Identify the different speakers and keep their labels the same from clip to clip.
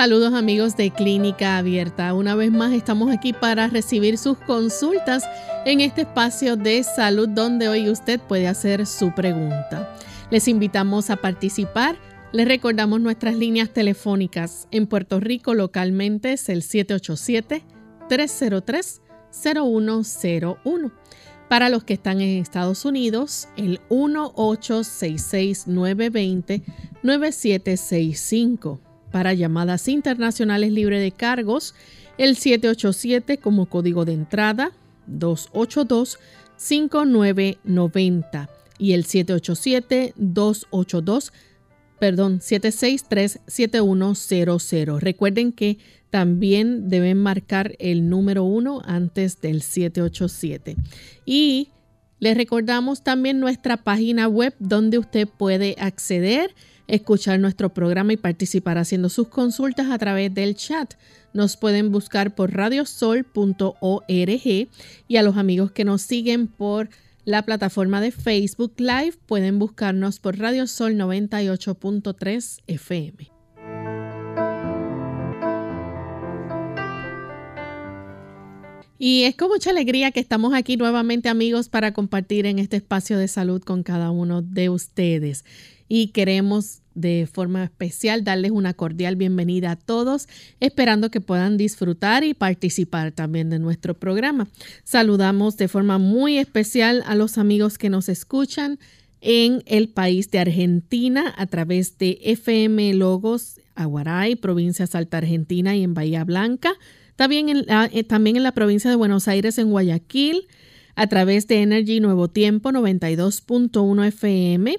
Speaker 1: Saludos amigos de Clínica Abierta. Una vez más estamos aquí para recibir sus consultas en este espacio de salud donde hoy usted puede hacer su pregunta. Les invitamos a participar. Les recordamos nuestras líneas telefónicas. En Puerto Rico localmente es el 787-303-0101. Para los que están en Estados Unidos, el 1866-920-9765 para llamadas internacionales libre de cargos, el 787 como código de entrada, 282-5990 y el 787-282, perdón, 763-7100. Recuerden que también deben marcar el número 1 antes del 787. Y les recordamos también nuestra página web donde usted puede acceder escuchar nuestro programa y participar haciendo sus consultas a través del chat. Nos pueden buscar por radiosol.org y a los amigos que nos siguen por la plataforma de Facebook Live pueden buscarnos por Radiosol 98.3 FM. Y es con mucha alegría que estamos aquí nuevamente amigos para compartir en este espacio de salud con cada uno de ustedes y queremos de forma especial darles una cordial bienvenida a todos, esperando que puedan disfrutar y participar también de nuestro programa. Saludamos de forma muy especial a los amigos que nos escuchan en el país de Argentina a través de FM Logos Aguaray, provincia Salta Argentina y en Bahía Blanca. También en, la, eh, también en la provincia de Buenos Aires, en Guayaquil, a través de Energy Nuevo Tiempo 92.1 FM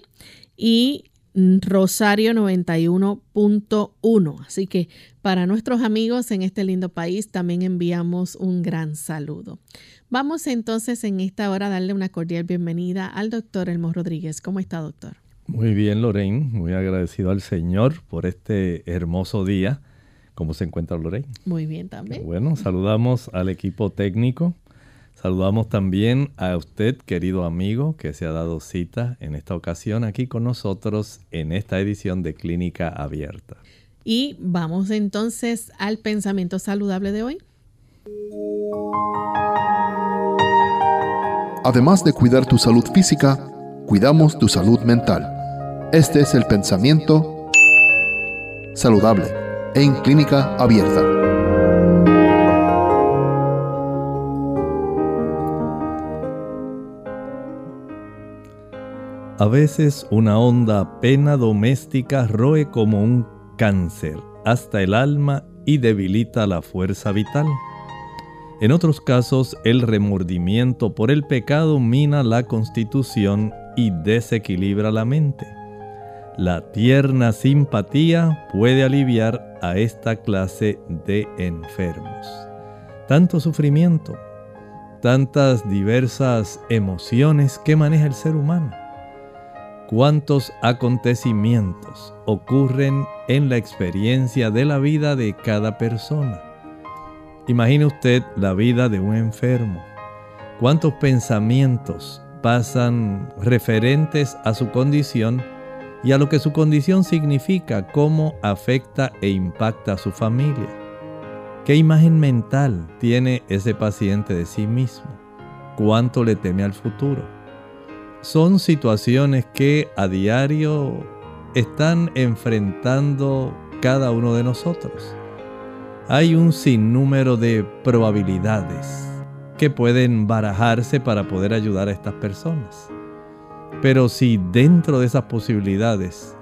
Speaker 1: y Rosario 91.1. Así que para nuestros amigos en este lindo país también enviamos un gran saludo. Vamos entonces en esta hora a darle una cordial bienvenida al doctor Elmo Rodríguez. ¿Cómo está, doctor?
Speaker 2: Muy bien, Lorraine. Muy agradecido al Señor por este hermoso día. ¿Cómo se encuentra Lorraine?
Speaker 1: Muy bien también.
Speaker 2: Bueno, saludamos al equipo técnico Saludamos también a usted, querido amigo, que se ha dado cita en esta ocasión aquí con nosotros en esta edición de Clínica Abierta.
Speaker 1: Y vamos entonces al pensamiento saludable de hoy.
Speaker 3: Además de cuidar tu salud física, cuidamos tu salud mental. Este es el pensamiento saludable en Clínica Abierta.
Speaker 2: A veces una honda pena doméstica roe como un cáncer hasta el alma y debilita la fuerza vital. En otros casos, el remordimiento por el pecado mina la constitución y desequilibra la mente. La tierna simpatía puede aliviar a esta clase de enfermos. Tanto sufrimiento, tantas diversas emociones que maneja el ser humano cuántos acontecimientos ocurren en la experiencia de la vida de cada persona. Imagine usted la vida de un enfermo. Cuántos pensamientos pasan referentes a su condición y a lo que su condición significa, cómo afecta e impacta a su familia. ¿Qué imagen mental tiene ese paciente de sí mismo? ¿Cuánto le teme al futuro? Son situaciones que a diario están enfrentando cada uno de nosotros. Hay un sinnúmero de probabilidades que pueden barajarse para poder ayudar a estas personas. Pero si dentro de esas posibilidades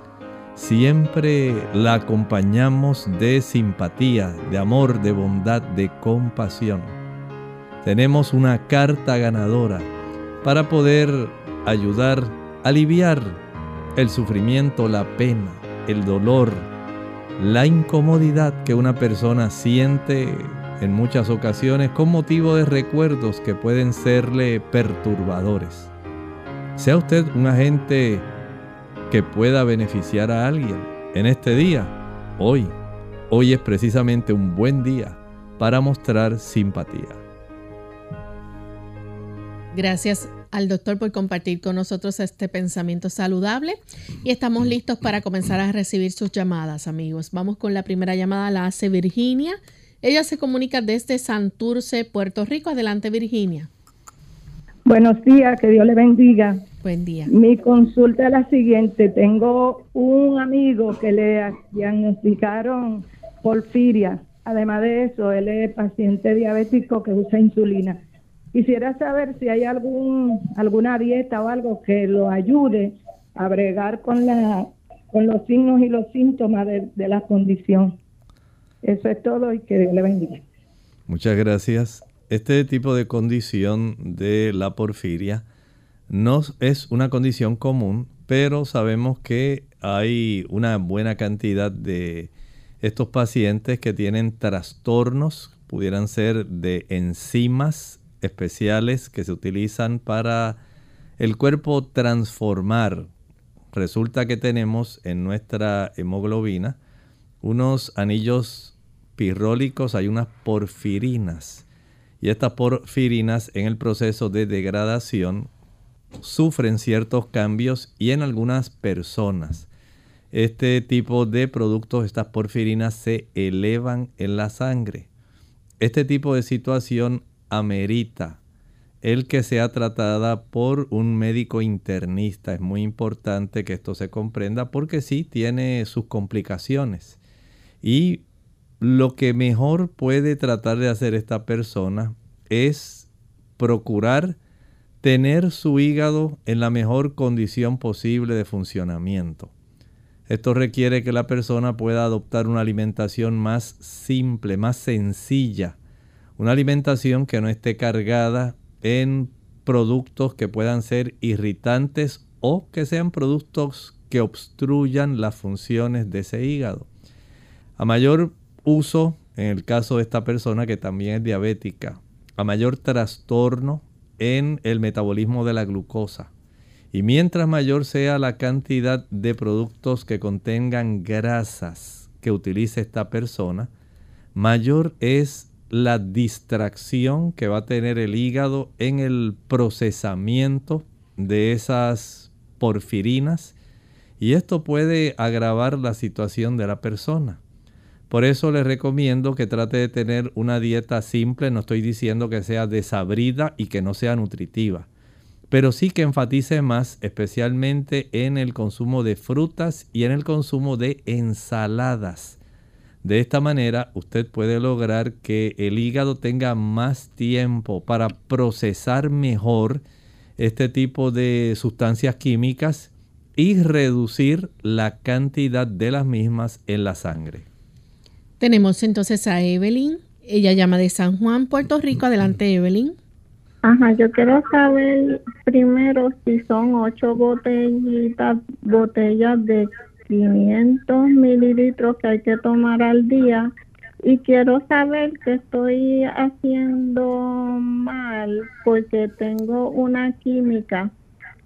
Speaker 2: siempre la acompañamos de simpatía, de amor, de bondad, de compasión, tenemos una carta ganadora para poder ayudar, aliviar el sufrimiento, la pena, el dolor, la incomodidad que una persona siente en muchas ocasiones con motivo de recuerdos que pueden serle perturbadores. Sea usted un agente que pueda beneficiar a alguien en este día, hoy. Hoy es precisamente un buen día para mostrar simpatía.
Speaker 1: Gracias al doctor por compartir con nosotros este pensamiento saludable y estamos listos para comenzar a recibir sus llamadas, amigos. Vamos con la primera llamada, la hace Virginia. Ella se comunica desde Santurce, Puerto Rico. Adelante, Virginia.
Speaker 4: Buenos días, que Dios le bendiga.
Speaker 1: Buen día.
Speaker 4: Mi consulta es la siguiente. Tengo un amigo que le diagnosticaron porfiria. Además de eso, él es paciente diabético que usa insulina. Quisiera saber si hay algún alguna dieta o algo que lo ayude a bregar con la con los signos y los síntomas de, de la condición. Eso es todo y que Dios le bendiga.
Speaker 2: Muchas gracias. Este tipo de condición de la porfiria no es una condición común, pero sabemos que hay una buena cantidad de estos pacientes que tienen trastornos, pudieran ser de enzimas especiales que se utilizan para el cuerpo transformar. Resulta que tenemos en nuestra hemoglobina unos anillos pirrólicos, hay unas porfirinas. Y estas porfirinas en el proceso de degradación sufren ciertos cambios y en algunas personas este tipo de productos, estas porfirinas, se elevan en la sangre. Este tipo de situación amerita el que sea tratada por un médico internista. Es muy importante que esto se comprenda porque sí tiene sus complicaciones. Y lo que mejor puede tratar de hacer esta persona es procurar tener su hígado en la mejor condición posible de funcionamiento. Esto requiere que la persona pueda adoptar una alimentación más simple, más sencilla. Una alimentación que no esté cargada en productos que puedan ser irritantes o que sean productos que obstruyan las funciones de ese hígado. A mayor uso, en el caso de esta persona que también es diabética, a mayor trastorno en el metabolismo de la glucosa, y mientras mayor sea la cantidad de productos que contengan grasas que utilice esta persona, mayor es la distracción que va a tener el hígado en el procesamiento de esas porfirinas y esto puede agravar la situación de la persona. Por eso les recomiendo que trate de tener una dieta simple, no estoy diciendo que sea desabrida y que no sea nutritiva pero sí que enfatice más especialmente en el consumo de frutas y en el consumo de ensaladas. De esta manera usted puede lograr que el hígado tenga más tiempo para procesar mejor este tipo de sustancias químicas y reducir la cantidad de las mismas en la sangre.
Speaker 1: Tenemos entonces a Evelyn. Ella llama de San Juan, Puerto Rico. Adelante, Evelyn.
Speaker 5: Ajá, yo quiero saber primero si son ocho botellitas, botellas de 500 mililitros que hay que tomar al día y quiero saber que estoy haciendo mal porque tengo una química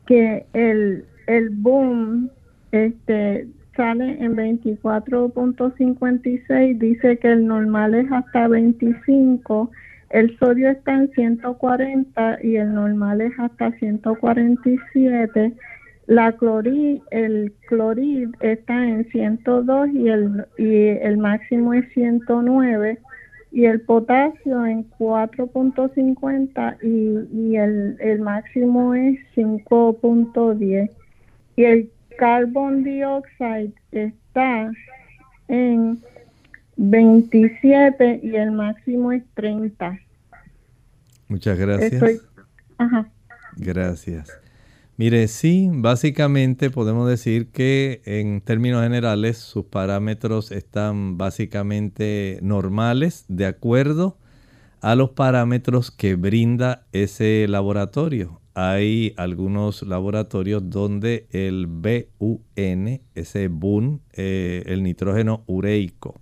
Speaker 5: que el, el boom este sale en 24.56 dice que el normal es hasta 25 el sodio está en 140 y el normal es hasta 147. La clorid, el clorid está en 102 y el, y el máximo es 109 y el potasio en 4.50 y, y el, el máximo es 5.10 y el carbon dioxide está en 27 y el máximo es 30.
Speaker 2: Muchas gracias. Gracias. Mire, sí, básicamente podemos decir que en términos generales sus parámetros están básicamente normales de acuerdo a los parámetros que brinda ese laboratorio. hay algunos laboratorios donde el BUN, ese BUN, eh, el nitrógeno ureico,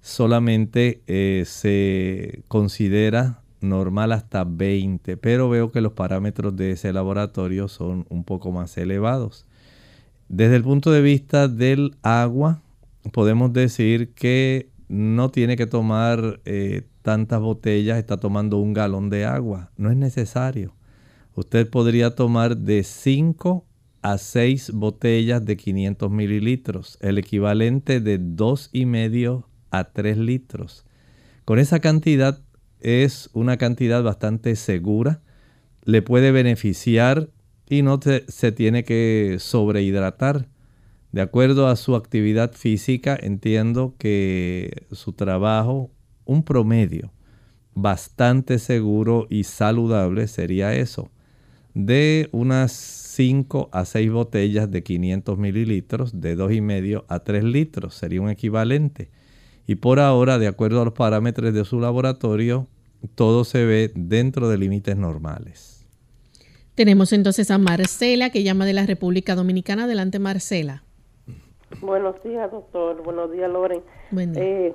Speaker 2: solamente eh, se considera normal hasta 20, pero veo que los parámetros de ese laboratorio son un poco más elevados. Desde el punto de vista del agua, podemos decir que no tiene que tomar eh, tantas botellas, está tomando un galón de agua. No es necesario. Usted podría tomar de 5 a 6 botellas de 500 mililitros, el equivalente de 2,5 a 3 litros. Con esa cantidad es una cantidad bastante segura, le puede beneficiar y no se tiene que sobrehidratar. De acuerdo a su actividad física, entiendo que su trabajo, un promedio bastante seguro y saludable sería eso, de unas 5 a 6 botellas de 500 mililitros, de 2,5 a 3 litros, sería un equivalente. Y por ahora, de acuerdo a los parámetros de su laboratorio, todo se ve dentro de límites normales.
Speaker 1: Tenemos entonces a Marcela, que llama de la República Dominicana. Adelante, Marcela.
Speaker 6: Buenos días, doctor. Buenos días, Loren. Eh,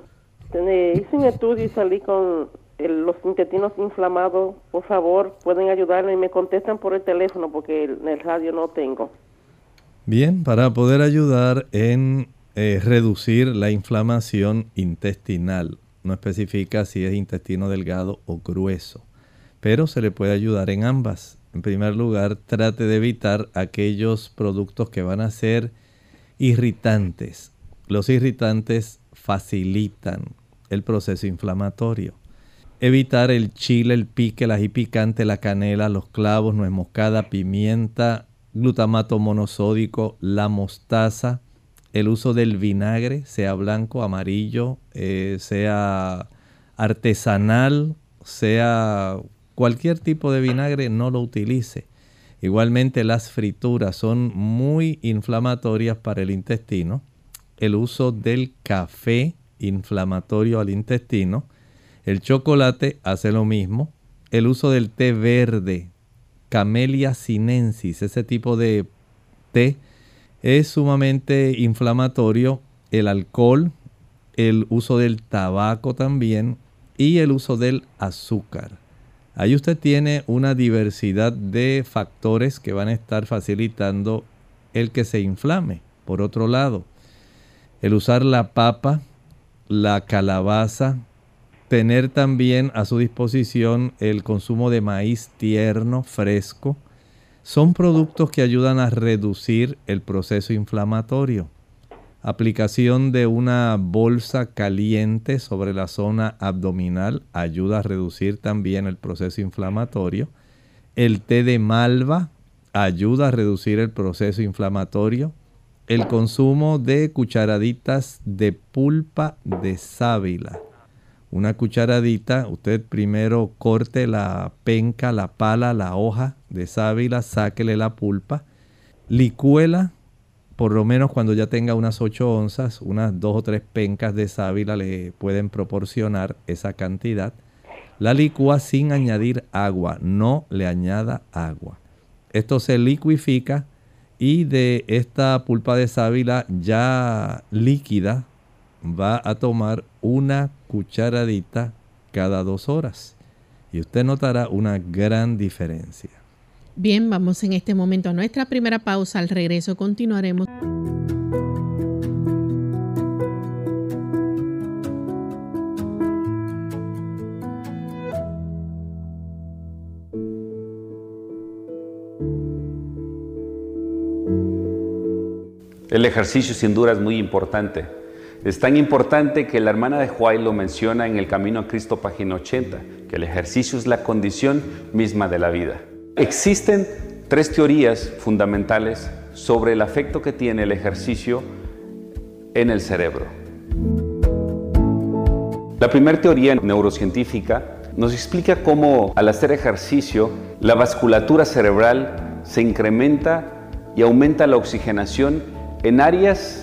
Speaker 6: hice un estudio y salí con los intestinos inflamados. Por favor, pueden ayudarme y me contestan por el teléfono porque en el radio no tengo.
Speaker 2: Bien, para poder ayudar en eh, reducir la inflamación intestinal. No especifica si es intestino delgado o grueso, pero se le puede ayudar en ambas. En primer lugar, trate de evitar aquellos productos que van a ser irritantes. Los irritantes facilitan el proceso inflamatorio. Evitar el chile, el pique, el ají picante, la canela, los clavos, nuez moscada, pimienta, glutamato monosódico, la mostaza, el uso del vinagre, sea blanco, amarillo, eh, sea artesanal, sea cualquier tipo de vinagre, no lo utilice. Igualmente las frituras son muy inflamatorias para el intestino. El uso del café inflamatorio al intestino. El chocolate hace lo mismo. El uso del té verde, Camellia sinensis, ese tipo de té es sumamente inflamatorio el alcohol, el uso del tabaco también y el uso del azúcar. Ahí usted tiene una diversidad de factores que van a estar facilitando el que se inflame. Por otro lado, el usar la papa, la calabaza, tener también a su disposición el consumo de maíz tierno, fresco, son productos que ayudan a reducir el proceso inflamatorio. Aplicación de una bolsa caliente sobre la zona abdominal ayuda a reducir también el proceso inflamatorio. El té de malva ayuda a reducir el proceso inflamatorio. El consumo de cucharaditas de pulpa de sábila una cucharadita, usted primero corte la penca, la pala, la hoja de sábila, sáquele la pulpa, licúela, por lo menos cuando ya tenga unas 8 onzas, unas 2 o 3 pencas de sábila le pueden proporcionar esa cantidad. La licúa sin añadir agua, no le añada agua. Esto se liquifica y de esta pulpa de sábila ya líquida va a tomar una cucharadita cada dos horas y usted notará una gran diferencia.
Speaker 1: Bien, vamos en este momento a nuestra primera pausa. Al regreso continuaremos.
Speaker 7: El ejercicio sin duda es muy importante es tan importante que la hermana de Juárez lo menciona en El Camino a Cristo, página 80, que el ejercicio es la condición misma de la vida. Existen tres teorías fundamentales sobre el afecto que tiene el ejercicio en el cerebro. La primera teoría neurocientífica nos explica cómo al hacer ejercicio la vasculatura cerebral se incrementa y aumenta la oxigenación en áreas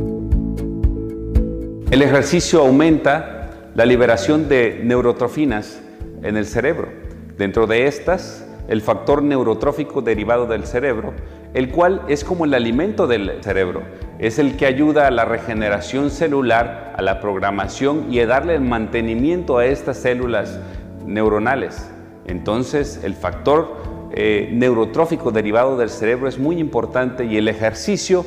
Speaker 7: El ejercicio aumenta la liberación de neurotrofinas en el cerebro. Dentro de estas, el factor neurotrófico derivado del cerebro, el cual es como el alimento del cerebro, es el que ayuda a la regeneración celular, a la programación y a darle el mantenimiento a estas células neuronales. Entonces, el factor eh, neurotrófico derivado del cerebro es muy importante y el ejercicio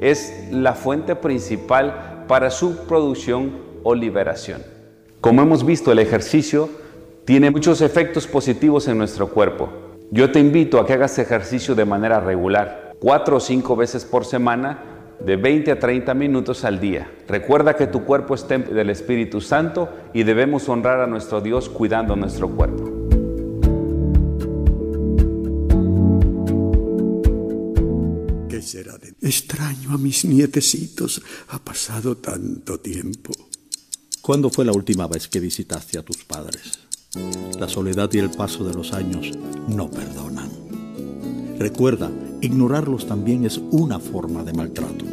Speaker 7: es la fuente principal para su producción o liberación. Como hemos visto, el ejercicio tiene muchos efectos positivos en nuestro cuerpo. Yo te invito a que hagas ejercicio de manera regular, cuatro o cinco veces por semana, de 20 a 30 minutos al día. Recuerda que tu cuerpo es templo del Espíritu Santo y debemos honrar a nuestro Dios cuidando nuestro cuerpo.
Speaker 8: ¿Qué será de Extraño a mis nietecitos. Ha pasado tanto tiempo.
Speaker 9: ¿Cuándo fue la última vez que visitaste a tus padres? La soledad y el paso de los años no perdonan. Recuerda, ignorarlos también es una forma de maltrato.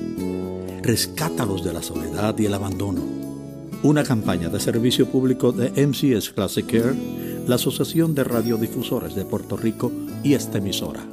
Speaker 9: Rescátalos de la soledad y el abandono. Una campaña de servicio público de MCS Classic Care, la Asociación de Radiodifusores de Puerto Rico y esta emisora.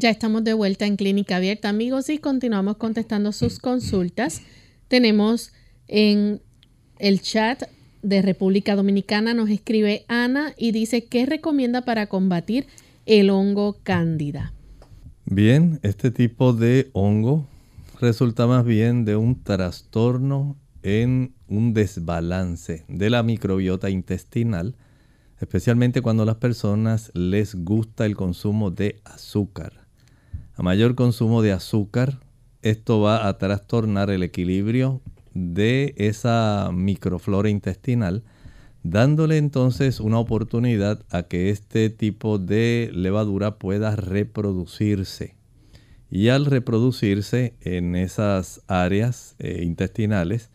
Speaker 1: Ya estamos de vuelta en Clínica Abierta, amigos, y continuamos contestando sus consultas. Tenemos en el chat de República Dominicana, nos escribe Ana y dice, ¿qué recomienda para combatir el hongo cándida?
Speaker 2: Bien, este tipo de hongo resulta más bien de un trastorno en un desbalance de la microbiota intestinal, especialmente cuando a las personas les gusta el consumo de azúcar. A mayor consumo de azúcar, esto va a trastornar el equilibrio de esa microflora intestinal, dándole entonces una oportunidad a que este tipo de levadura pueda reproducirse. Y al reproducirse en esas áreas eh, intestinales,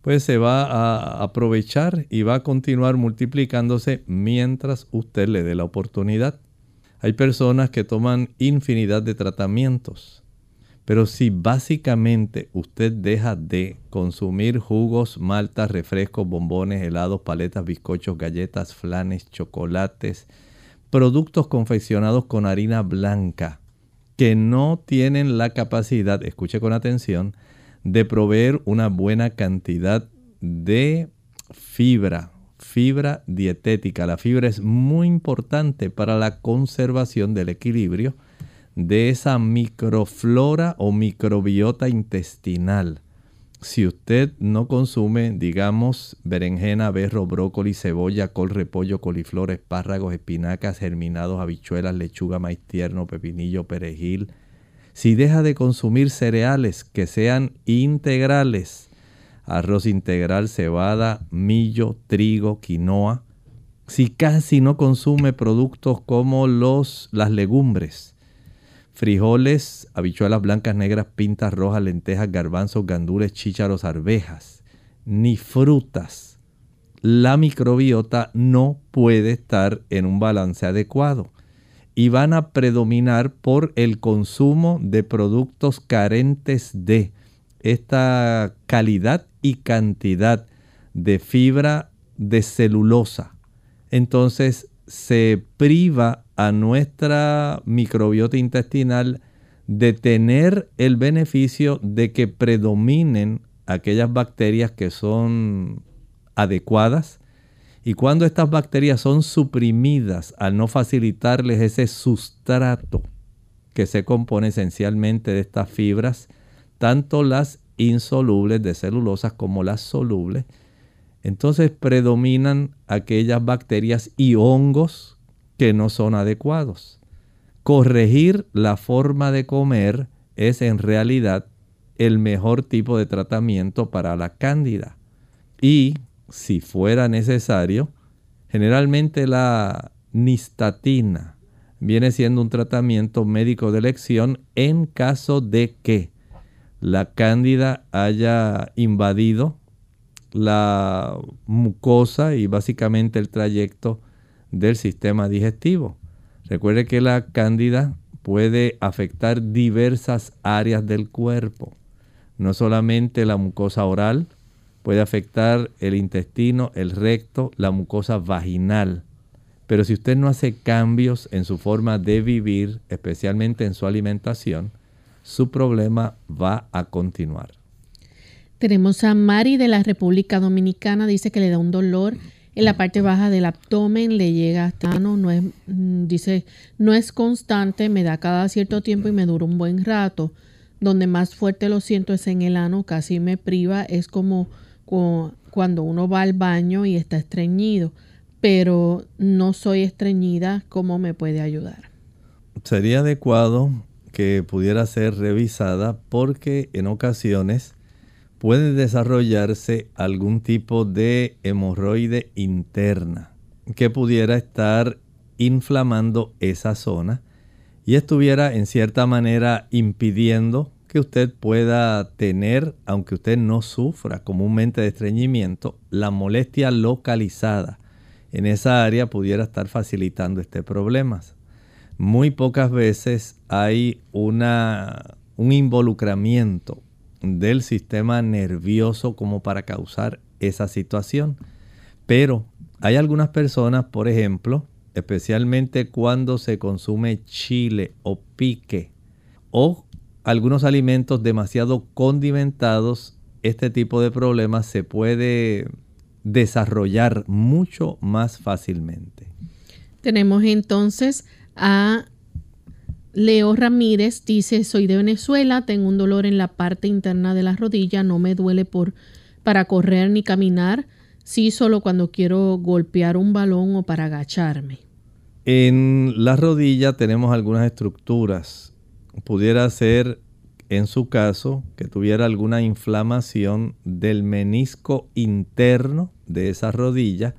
Speaker 2: pues se va a aprovechar y va a continuar multiplicándose mientras usted le dé la oportunidad. Hay personas que toman infinidad de tratamientos, pero si básicamente usted deja de consumir jugos, maltas, refrescos, bombones, helados, paletas, bizcochos, galletas, flanes, chocolates, productos confeccionados con harina blanca, que no tienen la capacidad, escuche con atención, de proveer una buena cantidad de fibra, fibra dietética. La fibra es muy importante para la conservación del equilibrio de esa microflora o microbiota intestinal. Si usted no consume, digamos, berenjena, berro, brócoli, cebolla, col, repollo, coliflor, espárragos, espinacas, germinados, habichuelas, lechuga, maíz tierno, pepinillo, perejil, si deja de consumir cereales que sean integrales, arroz integral, cebada, millo, trigo, quinoa, si casi no consume productos como los, las legumbres, frijoles, habichuelas blancas, negras, pintas rojas, lentejas, garbanzos, gandules, chícharos, arvejas, ni frutas, la microbiota no puede estar en un balance adecuado y van a predominar por el consumo de productos carentes de esta calidad y cantidad de fibra de celulosa entonces se priva a nuestra microbiota intestinal de tener el beneficio de que predominen aquellas bacterias que son adecuadas. Y cuando estas bacterias son suprimidas al no facilitarles ese sustrato que se compone esencialmente de estas fibras, tanto las insolubles de celulosas como las solubles, entonces predominan aquellas bacterias y hongos que no son adecuados. Corregir la forma de comer es en realidad el mejor tipo de tratamiento para la cándida. Y si fuera necesario, generalmente la nistatina viene siendo un tratamiento médico de elección en caso de que la cándida haya invadido la mucosa y básicamente el trayecto del sistema digestivo. Recuerde que la cándida puede afectar diversas áreas del cuerpo, no solamente la mucosa oral, puede afectar el intestino, el recto, la mucosa vaginal. Pero si usted no hace cambios en su forma de vivir, especialmente en su alimentación, su problema va a continuar.
Speaker 1: Tenemos a Mari de la República Dominicana, dice que le da un dolor en la parte baja del abdomen, le llega hasta no, no es, mm, dice, no es constante, me da cada cierto tiempo y me dura un buen rato. Donde más fuerte lo siento es en el ano, casi me priva, es como cuando uno va al baño y está estreñido, pero no soy estreñida, ¿cómo me puede ayudar?
Speaker 2: Sería adecuado que pudiera ser revisada porque en ocasiones puede desarrollarse algún tipo de hemorroide interna que pudiera estar inflamando esa zona y estuviera en cierta manera impidiendo que usted pueda tener, aunque usted no sufra comúnmente de estreñimiento, la molestia localizada en esa área pudiera estar facilitando este problema. Muy pocas veces hay una, un involucramiento del sistema nervioso como para causar esa situación. Pero hay algunas personas, por ejemplo, especialmente cuando se consume chile o pique o algunos alimentos demasiado condimentados, este tipo de problemas se puede desarrollar mucho más fácilmente.
Speaker 1: Tenemos entonces a Leo Ramírez dice, soy de Venezuela, tengo un dolor en la parte interna de la rodilla, no me duele por, para correr ni caminar, sí solo cuando quiero golpear un balón o para agacharme.
Speaker 2: En la rodilla tenemos algunas estructuras. Pudiera ser, en su caso, que tuviera alguna inflamación del menisco interno de esa rodilla,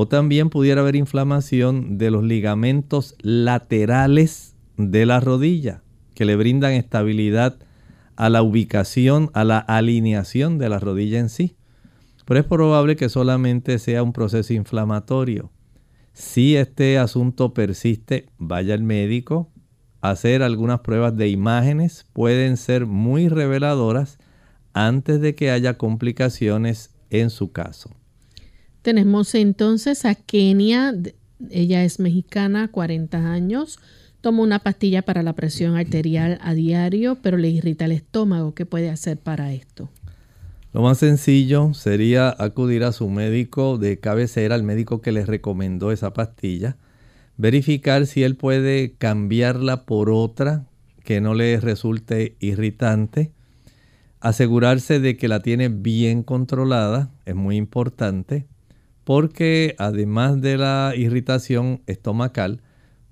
Speaker 2: o también pudiera haber inflamación de los ligamentos laterales de la rodilla que le brindan estabilidad a la ubicación, a la alineación de la rodilla en sí. Pero es probable que solamente sea un proceso inflamatorio. Si este asunto persiste, vaya al médico. Hacer algunas pruebas de imágenes pueden ser muy reveladoras antes de que haya complicaciones en su caso.
Speaker 1: Tenemos entonces a Kenia, ella es mexicana, 40 años, Toma una pastilla para la presión arterial a diario, pero le irrita el estómago. ¿Qué puede hacer para esto?
Speaker 2: Lo más sencillo sería acudir a su médico de cabecera, al médico que le recomendó esa pastilla, verificar si él puede cambiarla por otra que no le resulte irritante, asegurarse de que la tiene bien controlada, es muy importante, porque además de la irritación estomacal,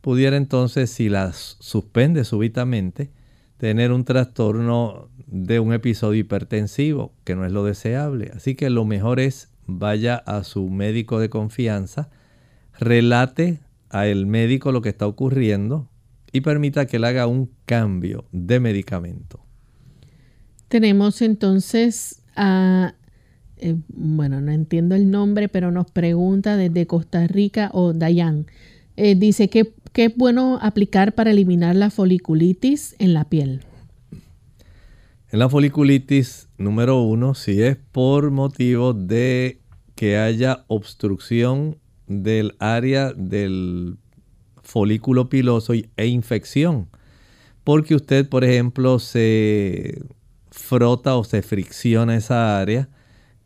Speaker 2: pudiera entonces, si las suspende súbitamente, tener un trastorno de un episodio hipertensivo, que no es lo deseable. Así que lo mejor es vaya a su médico de confianza, relate a el médico lo que está ocurriendo y permita que él haga un cambio de medicamento.
Speaker 1: Tenemos entonces a, eh, bueno, no entiendo el nombre, pero nos pregunta desde Costa Rica o Dayan. Eh, dice que, que es bueno aplicar para eliminar la foliculitis en la piel.
Speaker 2: En la foliculitis, número uno, si es por motivo de que haya obstrucción del área del folículo piloso e infección. Porque usted, por ejemplo, se frota o se fricciona esa área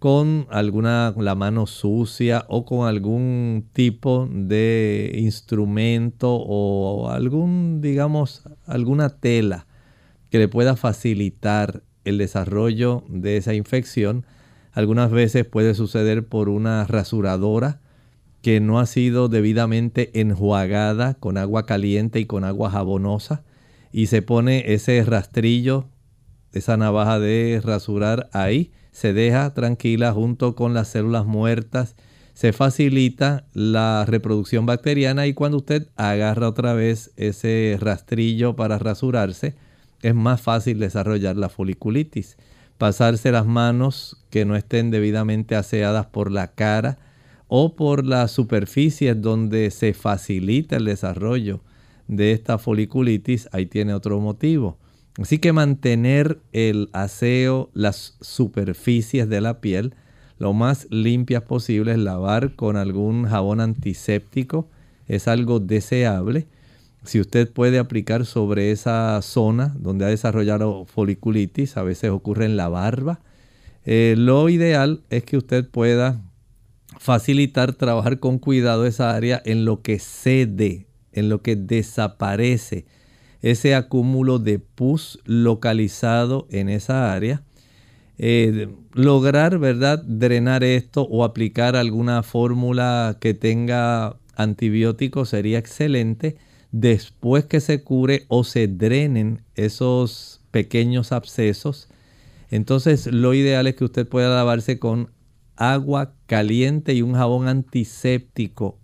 Speaker 2: con alguna la mano sucia o con algún tipo de instrumento o algún digamos alguna tela que le pueda facilitar el desarrollo de esa infección. Algunas veces puede suceder por una rasuradora que no ha sido debidamente enjuagada con agua caliente y con agua jabonosa y se pone ese rastrillo, esa navaja de rasurar ahí, se deja tranquila junto con las células muertas, se facilita la reproducción bacteriana y cuando usted agarra otra vez ese rastrillo para rasurarse, es más fácil desarrollar la foliculitis. Pasarse las manos que no estén debidamente aseadas por la cara o por las superficies donde se facilita el desarrollo de esta foliculitis, ahí tiene otro motivo. Así que mantener el aseo, las superficies de la piel, lo más limpias posible, lavar con algún jabón antiséptico, es algo deseable. Si usted puede aplicar sobre esa zona donde ha desarrollado foliculitis, a veces ocurre en la barba, eh, lo ideal es que usted pueda facilitar trabajar con cuidado esa área en lo que cede, en lo que desaparece ese acúmulo de pus localizado en esa área. Eh, lograr, ¿verdad?, drenar esto o aplicar alguna fórmula que tenga antibióticos sería excelente después que se cure o se drenen esos pequeños abscesos, entonces lo ideal es que usted pueda lavarse con agua caliente y un jabón antiséptico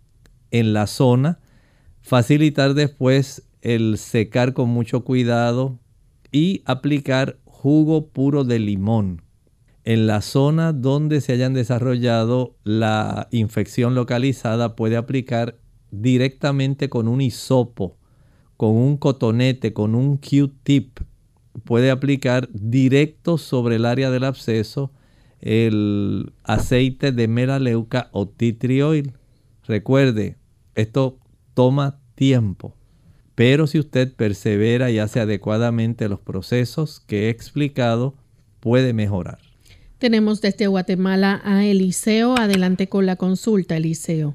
Speaker 2: en la zona, facilitar después el secar con mucho cuidado y aplicar jugo puro de limón en la zona donde se hayan desarrollado la infección localizada puede aplicar directamente con un hisopo, con un cotonete, con un Q-tip. Puede aplicar directo sobre el área del absceso el aceite de melaleuca o tea tree oil. Recuerde, esto toma tiempo, pero si usted persevera y hace adecuadamente los procesos que he explicado, puede mejorar.
Speaker 1: Tenemos desde Guatemala a Eliseo. Adelante con la consulta, Eliseo.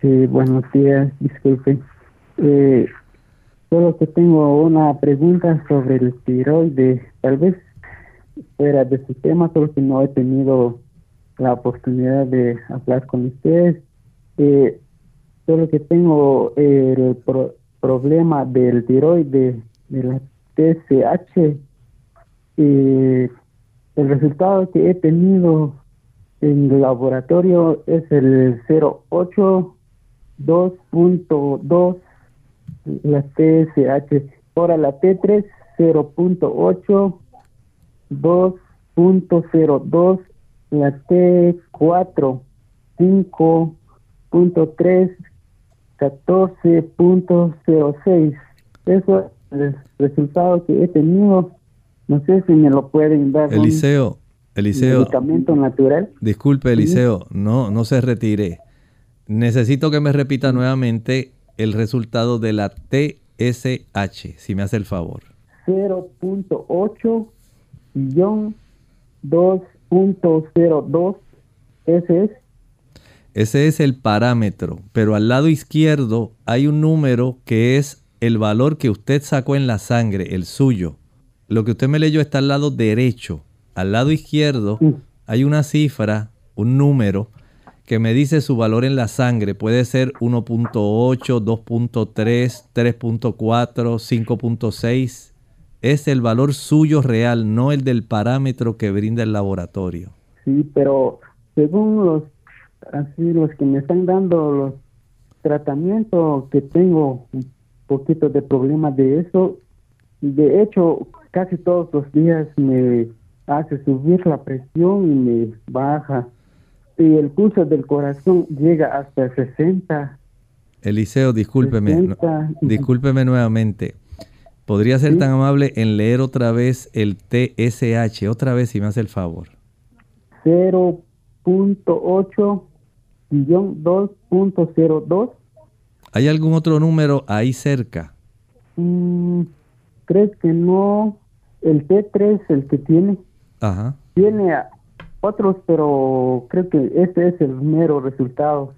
Speaker 10: Sí, buenos días, disculpen. Eh, solo que tengo una pregunta sobre el tiroides, tal vez fuera de su tema, solo que no he tenido la oportunidad de hablar con ustedes. Eh, solo que tengo el problema del tiroides, de la TSH. Eh, el resultado que he tenido en el laboratorio es el 08 2.2 la TSH. Ahora la T3 0.8 2.02 la T4 5.3 14.06 eso es el resultado que he tenido no sé si me lo pueden dar
Speaker 2: Eliseo Eliseo
Speaker 10: medicamento natural
Speaker 2: disculpe Eliseo no no se retire Necesito que me repita nuevamente el resultado de la TSH, si me hace el favor.
Speaker 10: 0.8 2.02. Ese es.
Speaker 2: Ese es el parámetro, pero al lado izquierdo hay un número que es el valor que usted sacó en la sangre, el suyo. Lo que usted me leyó está al lado derecho. Al lado izquierdo mm. hay una cifra, un número que me dice su valor en la sangre. Puede ser 1.8, 2.3, 3.4, 5.6. es el valor suyo real, no el del parámetro que brinda el laboratorio.
Speaker 10: Sí, pero según los, así los que me están dando los tratamientos que tengo un poquito de problemas de eso, de hecho casi todos los días me hace subir la presión y me baja. Y el pulso del corazón llega hasta 60.
Speaker 2: Eliseo, discúlpeme, discúlpeme nuevamente. ¿Podría ser tan amable en leer otra vez el TSH? Otra vez, si me hace el favor.
Speaker 10: 0.8-2.02.
Speaker 2: ¿Hay algún otro número ahí cerca?
Speaker 10: Mm, ¿Crees que no? El T3, el que tiene.
Speaker 2: Ajá.
Speaker 10: Tiene otros, pero creo que este es el mero resultado.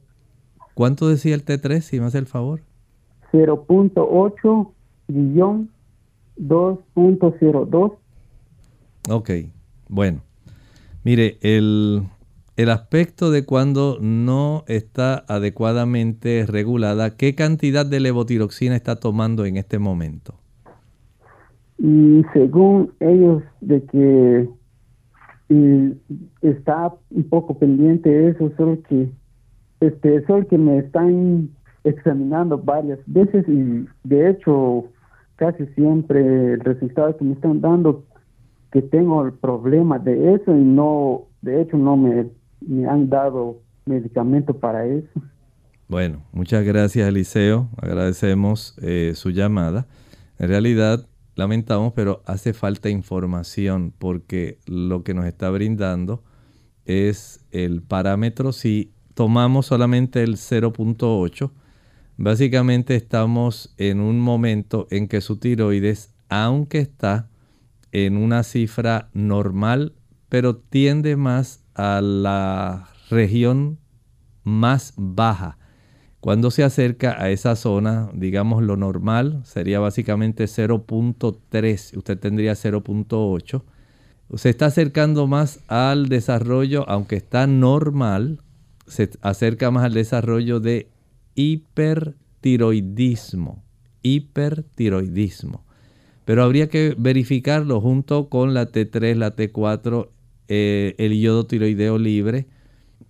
Speaker 2: ¿Cuánto decía el T3, si me hace el favor?
Speaker 10: 0.8 guion 2.02.
Speaker 2: Ok, bueno. Mire, el, el aspecto de cuando no está adecuadamente regulada, ¿qué cantidad de levotiroxina está tomando en este momento?
Speaker 10: Y según ellos, de que está un poco pendiente de eso, solo que este, solo que me están examinando varias veces y de hecho casi siempre el resultado que me están dando que tengo el problema de eso y no, de hecho no me, me han dado medicamento para eso.
Speaker 2: Bueno, muchas gracias Eliseo, agradecemos eh, su llamada. En realidad, lamentamos, pero hace falta información porque lo que nos está brindando es el parámetro. Si tomamos solamente el 0.8, Básicamente estamos en un momento en que su tiroides, aunque está en una cifra normal, pero tiende más a la región más baja. Cuando se acerca a esa zona, digamos lo normal, sería básicamente 0.3, usted tendría 0.8. Se está acercando más al desarrollo, aunque está normal, se acerca más al desarrollo de hipertiroidismo. Hipertiroidismo. Pero habría que verificarlo junto con la T3, la T4, eh, el yodo tiroideo libre.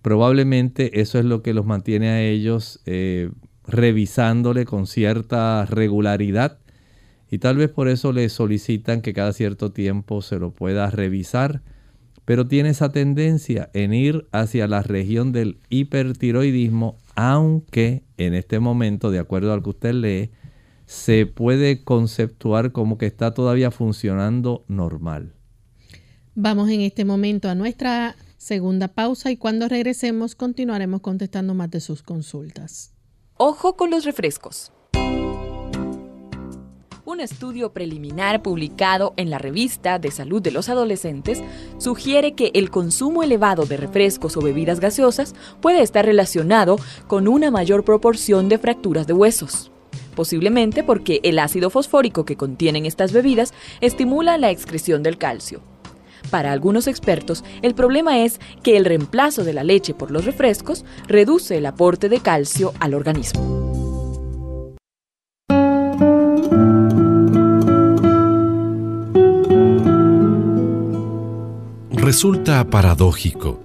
Speaker 2: Probablemente eso es lo que los mantiene a ellos eh, revisándole con cierta regularidad. Y tal vez por eso le solicitan que cada cierto tiempo se lo pueda revisar. Pero tiene esa tendencia en ir hacia la región del hipertiroidismo aunque en este momento, de acuerdo al que usted lee, se puede conceptuar como que está todavía funcionando normal.
Speaker 1: Vamos en este momento a nuestra segunda pausa y cuando regresemos continuaremos contestando más de sus consultas.
Speaker 11: Ojo con los refrescos. Un estudio preliminar publicado en la revista de salud de los adolescentes sugiere que el consumo elevado de refrescos o bebidas gaseosas puede estar relacionado con una mayor proporción de fracturas de huesos. Posiblemente porque el ácido fosfórico que contienen estas bebidas estimula la excreción del calcio. Para algunos expertos, el problema es que el reemplazo de la leche por los refrescos reduce el aporte de calcio al organismo.
Speaker 12: Resulta paradójico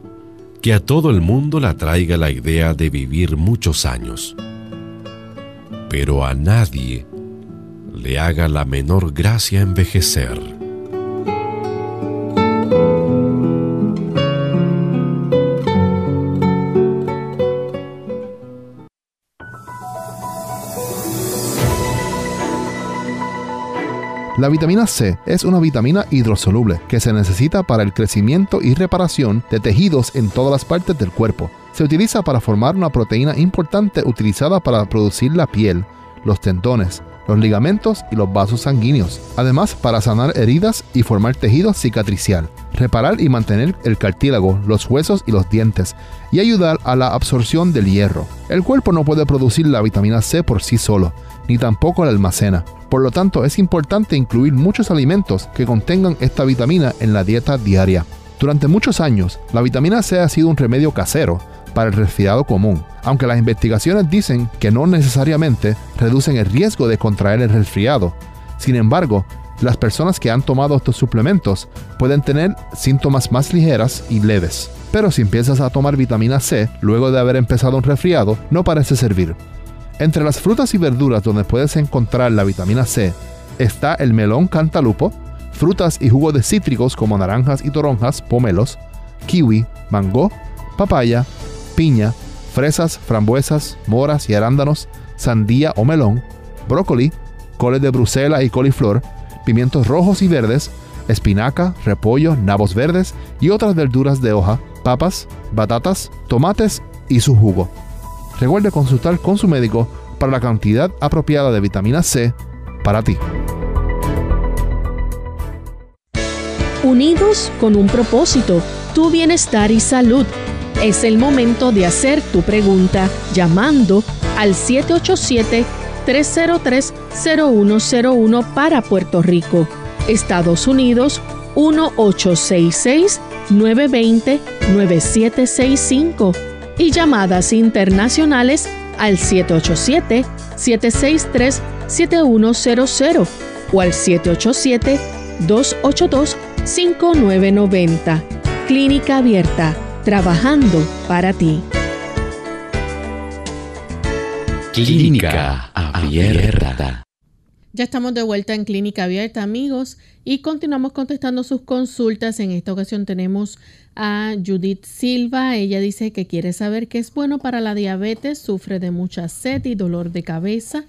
Speaker 12: que a todo el mundo le atraiga la idea de vivir muchos años, pero a nadie le haga la menor gracia envejecer.
Speaker 3: La vitamina C es una vitamina hidrosoluble que se necesita para el crecimiento y reparación de tejidos en todas las partes del cuerpo. Se utiliza para formar una proteína importante utilizada para producir la piel, los tendones, los ligamentos y los vasos sanguíneos. Además, para sanar heridas y formar tejido cicatricial, reparar y mantener el cartílago, los huesos y los dientes, y ayudar a la absorción del hierro. El cuerpo no puede producir la vitamina C por sí solo, ni tampoco la almacena. Por lo tanto, es importante incluir muchos alimentos que contengan esta vitamina en la dieta diaria. Durante muchos años, la vitamina C ha sido un remedio casero para el resfriado común, aunque las investigaciones dicen que no necesariamente reducen el riesgo de contraer el resfriado. Sin embargo, Las personas que han tomado estos suplementos pueden tener síntomas más ligeras y leves. Pero si empiezas a tomar vitamina C luego de haber empezado un resfriado, no parece servir. Entre las frutas y verduras donde puedes encontrar la vitamina C está el melón cantalupo, frutas y jugos de cítricos como naranjas y toronjas, pomelos, kiwi, mango, papaya, piña, fresas, frambuesas, moras y arándanos, sandía o melón, brócoli, coles de Bruselas y coliflor, pimientos rojos y verdes, espinaca, repollo, nabos verdes y otras verduras de hoja, papas, batatas, tomates y su jugo. Recuerde consultar con su médico para la cantidad apropiada de vitamina C para ti.
Speaker 1: Unidos con un propósito, tu bienestar y salud. Es el momento de hacer tu pregunta llamando al 787-303-0101 para Puerto Rico, Estados Unidos 1866-920-9765 y llamadas internacionales al 787-763-7100 o al 787-282-5990. Clínica Abierta, trabajando para ti.
Speaker 13: Clínica Abierta.
Speaker 1: Ya estamos de vuelta en Clínica Abierta, amigos, y continuamos contestando sus consultas. En esta ocasión tenemos a Judith Silva. Ella dice que quiere saber qué es bueno para la diabetes, sufre de mucha sed y dolor de cabeza.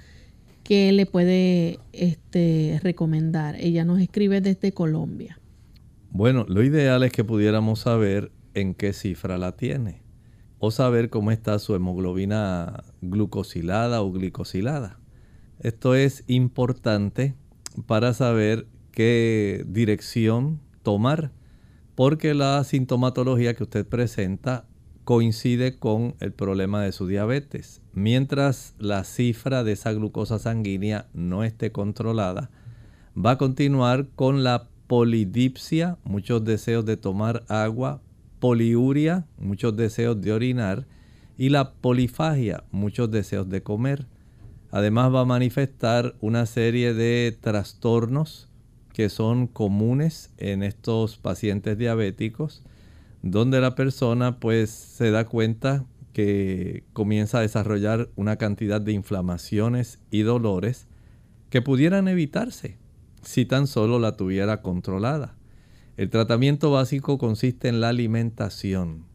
Speaker 1: ¿Qué le puede este, recomendar? Ella nos escribe desde Colombia.
Speaker 2: Bueno, lo ideal es que pudiéramos saber en qué cifra la tiene o saber cómo está su hemoglobina glucosilada o glicosilada. Esto es importante para saber qué dirección tomar, porque la sintomatología que usted presenta coincide con el problema de su diabetes. Mientras la cifra de esa glucosa sanguínea no esté controlada, va a continuar con la polidipsia, muchos deseos de tomar agua, poliuria, muchos deseos de orinar, y la polifagia, muchos deseos de comer. Además va a manifestar una serie de trastornos que son comunes en estos pacientes diabéticos, donde la persona pues se da cuenta que comienza a desarrollar una cantidad de inflamaciones y dolores que pudieran evitarse si tan solo la tuviera controlada. El tratamiento básico consiste en la alimentación.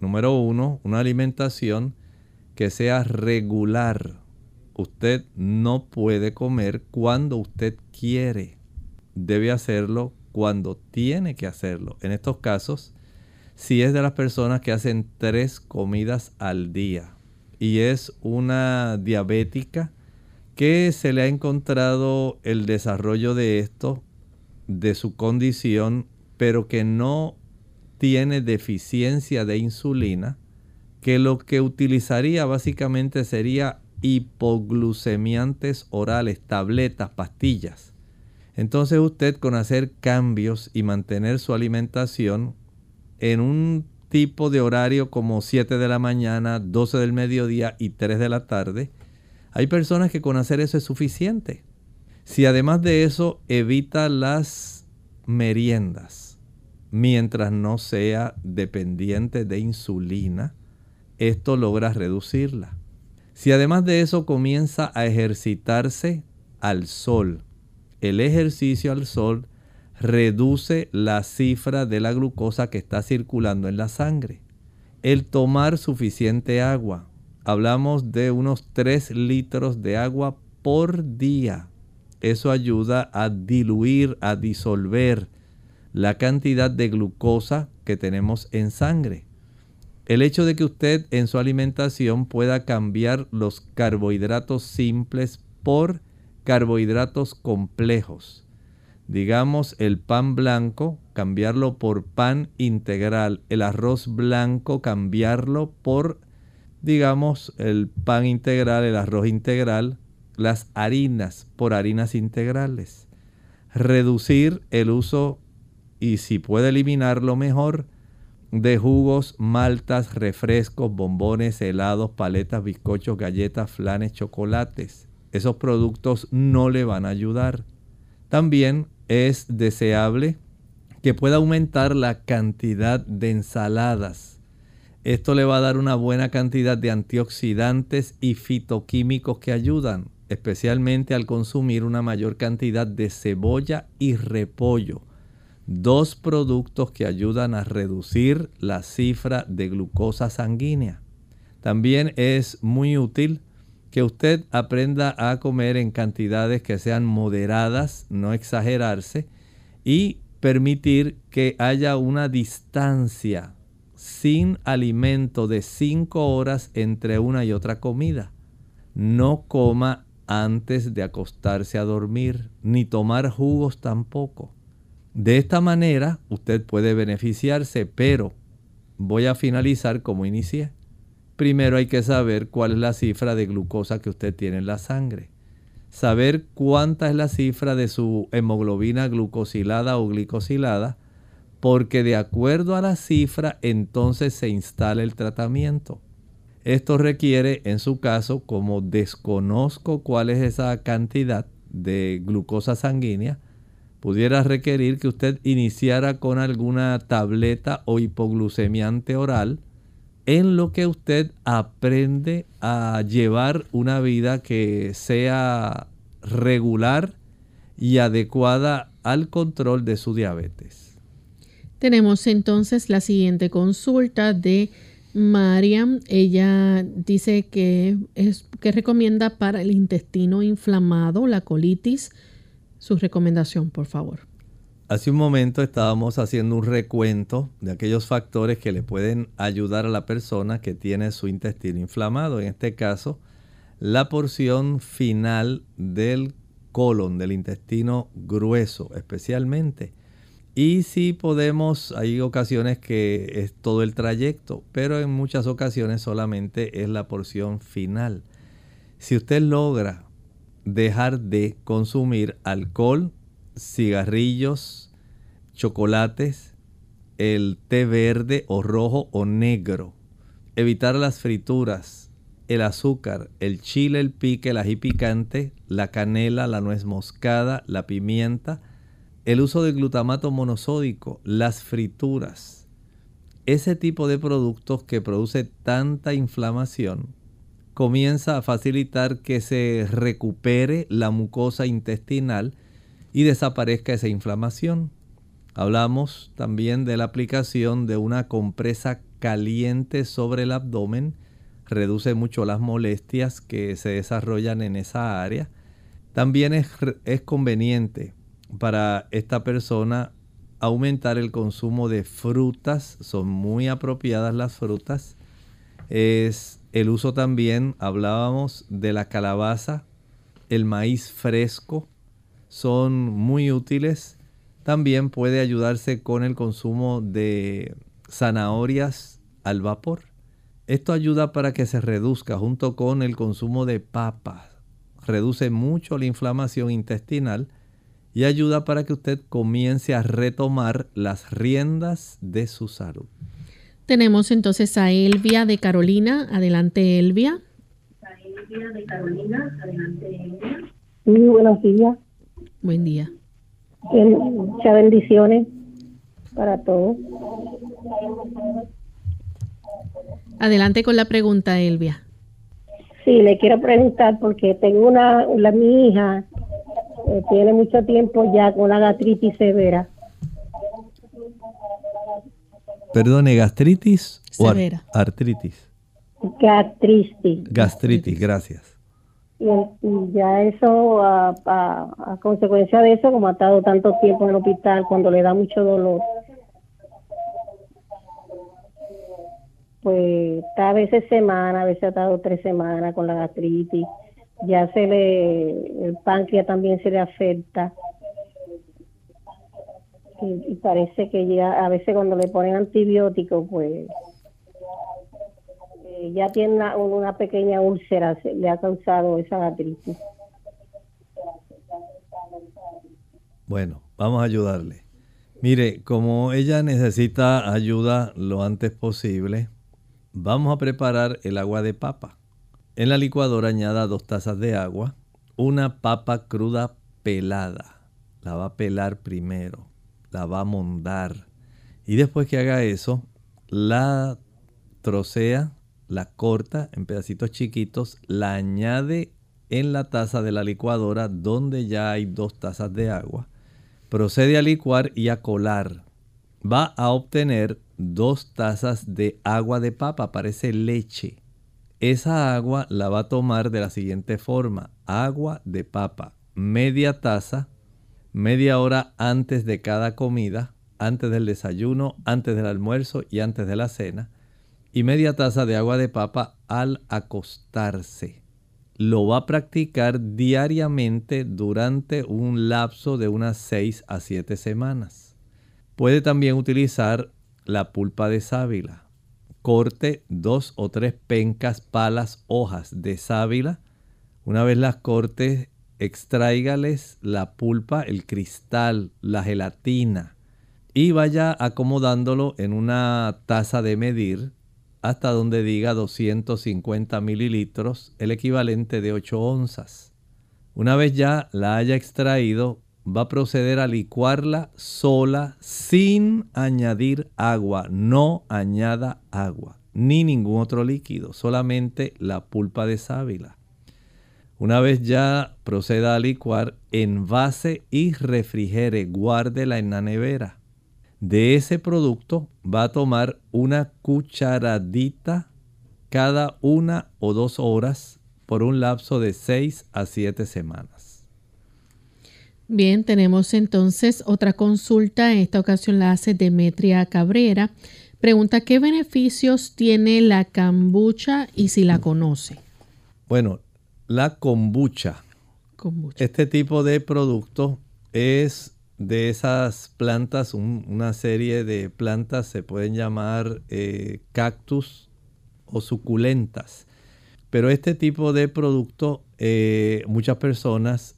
Speaker 2: Número uno, una alimentación que sea regular, Usted no puede comer cuando usted quiere. Debe hacerlo cuando tiene que hacerlo. En estos casos, si es de las personas que hacen tres comidas al día y es una diabética que se le ha encontrado el desarrollo de esto, de su condición, pero que no tiene deficiencia de insulina, que lo que utilizaría básicamente sería hipoglucemiantes orales, tabletas, pastillas. Entonces usted con hacer cambios y mantener su alimentación en un tipo de horario como 7 de la mañana, 12 del mediodía y 3 de la tarde, hay personas que con hacer eso es suficiente. Si además de eso evita las meriendas, mientras no sea dependiente de insulina, esto logra reducirla. Si además de eso comienza a ejercitarse al sol, el ejercicio al sol reduce la cifra de la glucosa que está circulando en la sangre. El tomar suficiente agua, hablamos de unos 3 litros de agua por día. Eso ayuda a diluir, a disolver la cantidad de glucosa que tenemos en sangre. El hecho de que usted en su alimentación pueda cambiar los carbohidratos simples por carbohidratos complejos. Digamos el pan blanco, cambiarlo por pan integral. El arroz blanco, cambiarlo por, digamos, el pan integral, el arroz integral. Las harinas por harinas integrales. Reducir el uso y si puede eliminarlo mejor de jugos, maltas, refrescos, bombones, helados, paletas, bizcochos, galletas, flanes, chocolates. Esos productos no le van a ayudar. También es deseable que pueda aumentar la cantidad de ensaladas. Esto le va a dar una buena cantidad de antioxidantes y fitoquímicos que ayudan, especialmente al consumir una mayor cantidad de cebolla y repollo. Dos productos que ayudan a reducir la cifra de glucosa sanguínea. También es muy útil que usted aprenda a comer en cantidades que sean moderadas, no exagerarse, y permitir que haya una distancia sin alimento de 5 horas entre una y otra comida. No coma antes de acostarse a dormir, ni tomar jugos tampoco. De esta manera usted puede beneficiarse, pero voy a finalizar como inicié. Primero hay que saber cuál es la cifra de glucosa que usted tiene en la sangre saber cuánta es la cifra de su hemoglobina glucosilada o glicosilada, porque de acuerdo a la cifra entonces se instala el tratamiento. Esto requiere, en su caso, como desconozco cuál es esa cantidad de glucosa sanguínea, pudiera requerir que usted iniciara con alguna tableta o hipoglucemiante oral en lo que usted aprende a llevar una vida que sea regular y adecuada al control de su diabetes.
Speaker 1: Tenemos entonces la siguiente consulta de Mariam. Ella dice que es que recomienda para el intestino inflamado, la colitis. Su recomendación, por favor.
Speaker 2: Hace un momento estábamos haciendo un recuento de aquellos factores que le pueden ayudar a la persona que tiene su intestino inflamado. En este caso, la porción final del colon, del intestino grueso especialmente. Y si podemos, hay ocasiones que es todo el trayecto, pero en muchas ocasiones solamente es la porción final. Si usted logra dejar de consumir alcohol, cigarrillos, chocolates, el té verde o rojo o negro. Evitar las frituras, el azúcar, el chile, el pique, el ají picante, la canela, la nuez moscada, la pimienta, el uso de glutamato monosódico, las frituras. Ese tipo de productos que produce tanta inflamación comienza a facilitar que se recupere la mucosa intestinal y desaparezca esa inflamación. Hablamos también de la aplicación de una compresa caliente sobre el abdomen. Reduce mucho las molestias que se desarrollan en esa área. También es, es conveniente para esta persona aumentar el consumo de frutas. Son muy apropiadas las frutas. Es el uso también, hablábamos de la calabaza, el maíz fresco, son muy útiles. También puede ayudarse con el consumo de zanahorias al vapor. Esto ayuda para que se reduzca junto con el consumo de papas. Reduce mucho la inflamación intestinal y ayuda para que usted comience a retomar las riendas de su salud.
Speaker 1: Tenemos entonces a Elvia de Carolina. Adelante, Elvia.
Speaker 14: Elvia de Carolina. Adelante, Elvia. Muy buenos días.
Speaker 1: Buen día.
Speaker 14: Muchas bendiciones para todos.
Speaker 1: Adelante con la pregunta, Elvia.
Speaker 14: Sí, le quiero preguntar porque tengo una, la, mi hija eh, tiene mucho tiempo ya con la gastritis severa.
Speaker 2: Perdone, gastritis severa. o artritis.
Speaker 14: Gastritis.
Speaker 2: Gastritis, gracias.
Speaker 14: Y, ya eso, a, consecuencia de eso, como ha estado tanto tiempo en el hospital, cuando le da mucho dolor, pues está a veces semana, a veces ha estado tres semanas con la gastritis, ya se le, el páncreas también se le afecta. Y, y parece que ya a veces cuando le ponen antibióticos, pues ya tiene una, pequeña úlcera, le ha causado esa gastritis.
Speaker 2: Bueno, vamos a ayudarle. Mire, como ella necesita ayuda lo antes posible, vamos a preparar el agua de papa. En la licuadora añada dos tazas de agua, una papa cruda pelada. la va a pelar primero, la va a mondar. Y después que haga eso, la trocea, la corta en pedacitos chiquitos, la añade en la taza de la licuadora donde ya hay dos tazas de agua. Procede a licuar y a colar. Va a obtener dos tazas de agua de papa, parece leche. Esa agua la va a tomar de la siguiente forma. Agua de papa, media taza, media hora antes de cada comida, antes del desayuno, antes del almuerzo y antes de la cena. Y media taza de agua de papa al acostarse. Lo va a practicar diariamente durante un lapso de unas 6 a 7 semanas. Puede también utilizar la pulpa de sábila corte dos o tres pencas, palas, hojas de sábila. Una vez las cortes, extráigales la pulpa, el cristal, la gelatina y vaya acomodándolo en una taza de medir hasta donde diga 250 mililitros, el equivalente de 8 onzas. Una vez ya la haya extraído, va a proceder a licuarla sola sin añadir agua. No añada agua ni ningún otro líquido, solamente la pulpa de sábila. Una vez ya proceda a licuar, envase y refrigere, guárdela en la nevera. De ese producto va a tomar una cucharadita cada una o dos horas por un lapso de 6 a 7 semanas.
Speaker 1: Bien, tenemos entonces otra consulta. En esta ocasión la hace Demetria Cabrera. Pregunta, ¿qué beneficios tiene la kombucha y si la conoce?
Speaker 2: Bueno, la kombucha. Este tipo de producto es de esas plantas, una serie de plantas se pueden llamar eh, cactus o suculentas. Pero este tipo de producto, eh, muchas personas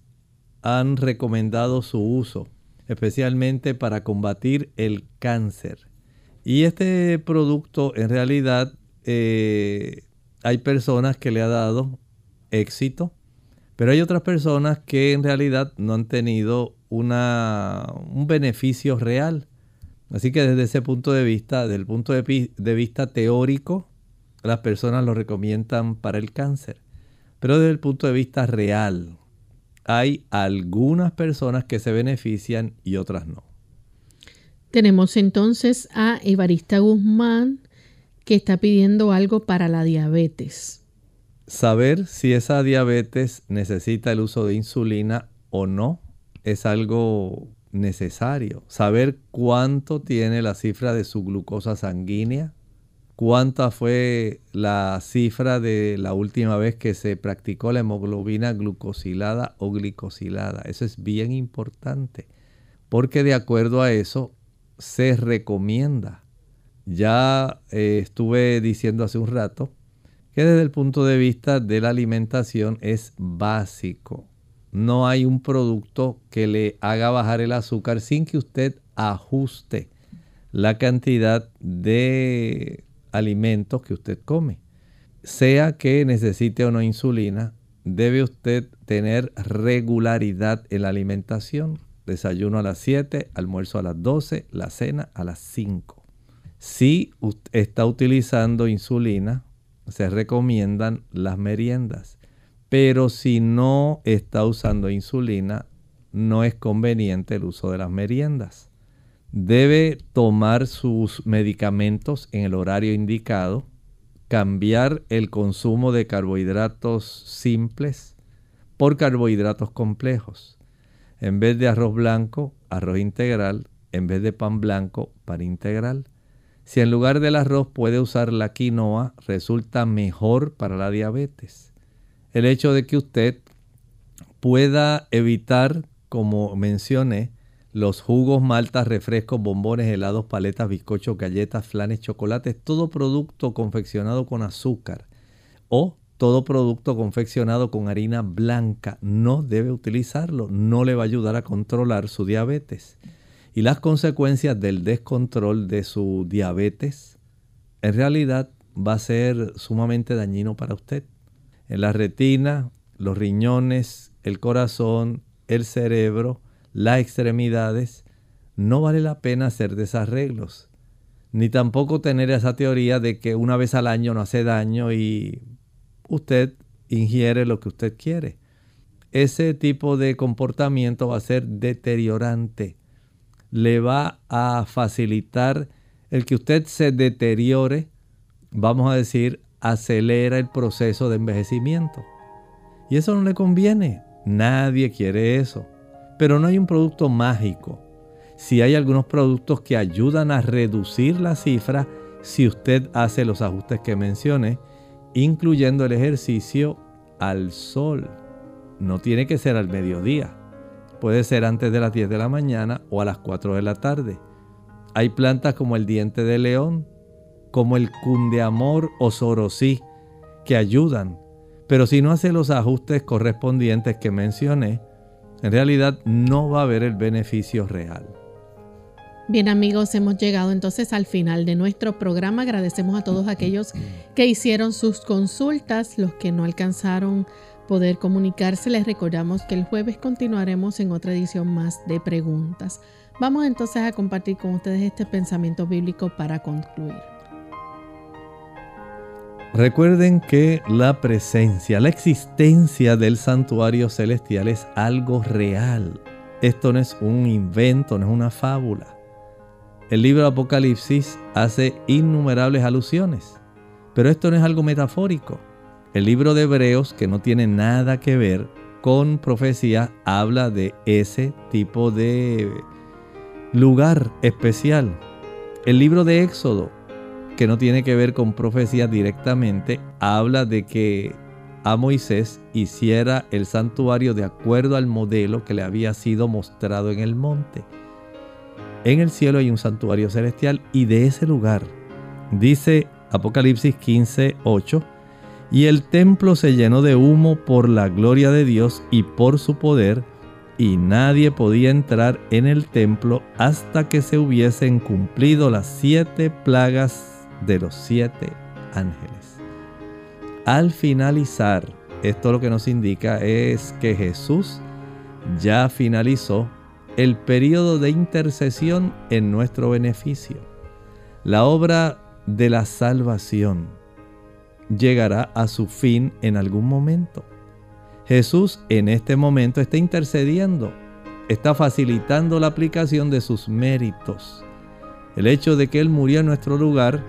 Speaker 2: han recomendado su uso, especialmente para combatir el cáncer. Y este producto en realidad eh, hay personas que le ha dado éxito, pero hay otras personas que en realidad no han tenido una, un beneficio real. Así que desde ese punto de vista, desde el punto de, de vista teórico, las personas lo recomiendan para el cáncer. Pero desde el punto de vista real, hay algunas personas que se benefician y otras no.
Speaker 1: Tenemos entonces a Evarista Guzmán que está pidiendo algo para la diabetes.
Speaker 2: Saber si esa diabetes necesita el uso de insulina o no es algo necesario. Saber cuánto tiene la cifra de su glucosa sanguínea, cuánta fue la cifra de la última vez que se practicó la hemoglobina glucosilada o glicosilada. Eso es bien importante, porque de acuerdo a eso se recomienda. Ya eh, estuve diciendo hace un rato que desde el punto de vista de la alimentación es básico. No hay un producto que le haga bajar el azúcar sin que usted ajuste la cantidad de alimentos que usted come. Sea que necesite o no insulina, debe usted tener regularidad en la alimentación. Desayuno a las 7, almuerzo a las 12, la cena a las 5. Si usted está utilizando insulina, se recomiendan las meriendas. Pero si no está usando insulina, no es conveniente el uso de las meriendas debe tomar sus medicamentos en el horario indicado, cambiar el consumo de carbohidratos simples por carbohidratos complejos. En vez de arroz blanco, arroz integral, en vez de pan blanco, pan integral. Si en lugar del arroz puede usar la quinoa, resulta mejor para la diabetes. El hecho de que usted pueda evitar, como mencioné, los jugos, maltas, refrescos, bombones, helados, paletas, bizcochos, galletas, flanes, chocolates, todo producto confeccionado con azúcar o todo producto confeccionado con harina blanca no debe utilizarlo, no le va a ayudar a controlar su diabetes. Y las consecuencias del descontrol de su diabetes en realidad va a ser sumamente dañino para usted. En la retina, los riñones, el corazón, el cerebro, las extremidades, no vale la pena hacer desarreglos. Ni tampoco tener esa teoría de que una vez al año no hace daño y usted ingiere lo que usted quiere. Ese tipo de comportamiento va a ser deteriorante. Le va a facilitar el que usted se deteriore, vamos a decir, acelera el proceso de envejecimiento. Y eso no le conviene. Nadie quiere eso. Pero no hay un producto mágico. Si hay algunos productos que ayudan a reducir la cifra, si usted hace los ajustes que mencioné, incluyendo el ejercicio al sol. No tiene que ser al mediodía. Puede ser antes de las 10 de la mañana o a las 4 de la tarde. Hay plantas como el diente de león, como el cundeamor o sorosí, que ayudan. Pero si no hace los ajustes correspondientes que mencioné, en realidad no va a haber el beneficio real.
Speaker 1: Bien amigos, hemos llegado entonces al final de nuestro programa. Agradecemos a todos aquellos que hicieron sus consultas, los que no alcanzaron poder comunicarse. Les recordamos que el jueves continuaremos en otra edición más de preguntas. Vamos entonces a compartir con ustedes este pensamiento bíblico para concluir.
Speaker 2: Recuerden que la presencia, la existencia del santuario celestial es algo real. Esto no es un invento, no es una fábula. El libro de Apocalipsis hace innumerables alusiones, pero esto no es algo metafórico. El libro de Hebreos, que no tiene nada que ver con profecía, habla de ese tipo de lugar especial. El libro de Éxodo, que no tiene que ver con profecía directamente, habla de que a Moisés hiciera el santuario de acuerdo al modelo que le había sido mostrado en el monte. En el cielo hay un santuario celestial y de ese lugar, dice Apocalipsis 15, 8, y el templo se llenó de humo por la gloria de Dios y por su poder, y nadie podía entrar en el templo hasta que se hubiesen cumplido las siete plagas de los siete ángeles. Al finalizar, esto lo que nos indica es que Jesús ya finalizó el periodo de intercesión en nuestro beneficio. La obra de la salvación llegará a su fin en algún momento. Jesús en este momento está intercediendo, está facilitando la aplicación de sus méritos. El hecho de que Él murió en nuestro lugar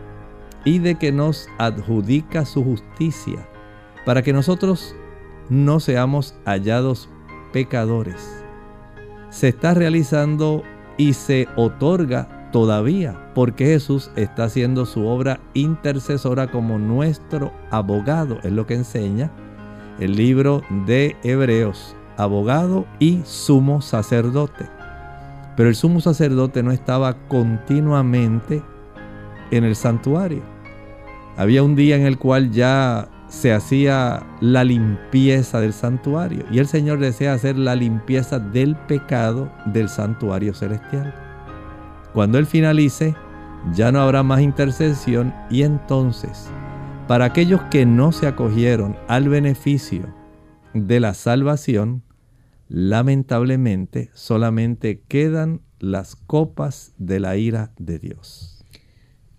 Speaker 2: y de que nos adjudica su justicia para que nosotros no seamos hallados pecadores se está realizando y se otorga todavía, porque Jesús está haciendo su obra intercesora como nuestro abogado, es lo que enseña el libro de Hebreos, abogado y sumo sacerdote. Pero el sumo sacerdote no estaba continuamente en el santuario. Había un día en el cual ya se hacía la limpieza del santuario y el Señor desea hacer la limpieza del pecado del santuario celestial. Cuando Él finalice, ya no habrá más intercesión y entonces, para aquellos que no se acogieron al beneficio de la salvación, lamentablemente solamente quedan las copas de la ira de Dios.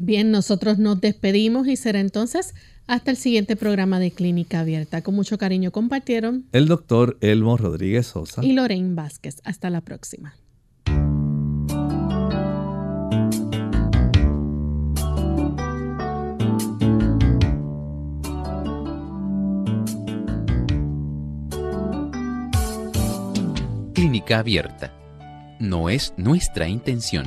Speaker 1: Bien, nosotros nos despedimos y será entonces hasta el siguiente programa de Clínica Abierta. Con mucho cariño compartieron
Speaker 2: el doctor Elmo Rodríguez Sosa
Speaker 1: y Lorraine Vázquez. Hasta la próxima.
Speaker 13: Clínica Abierta. No es nuestra intención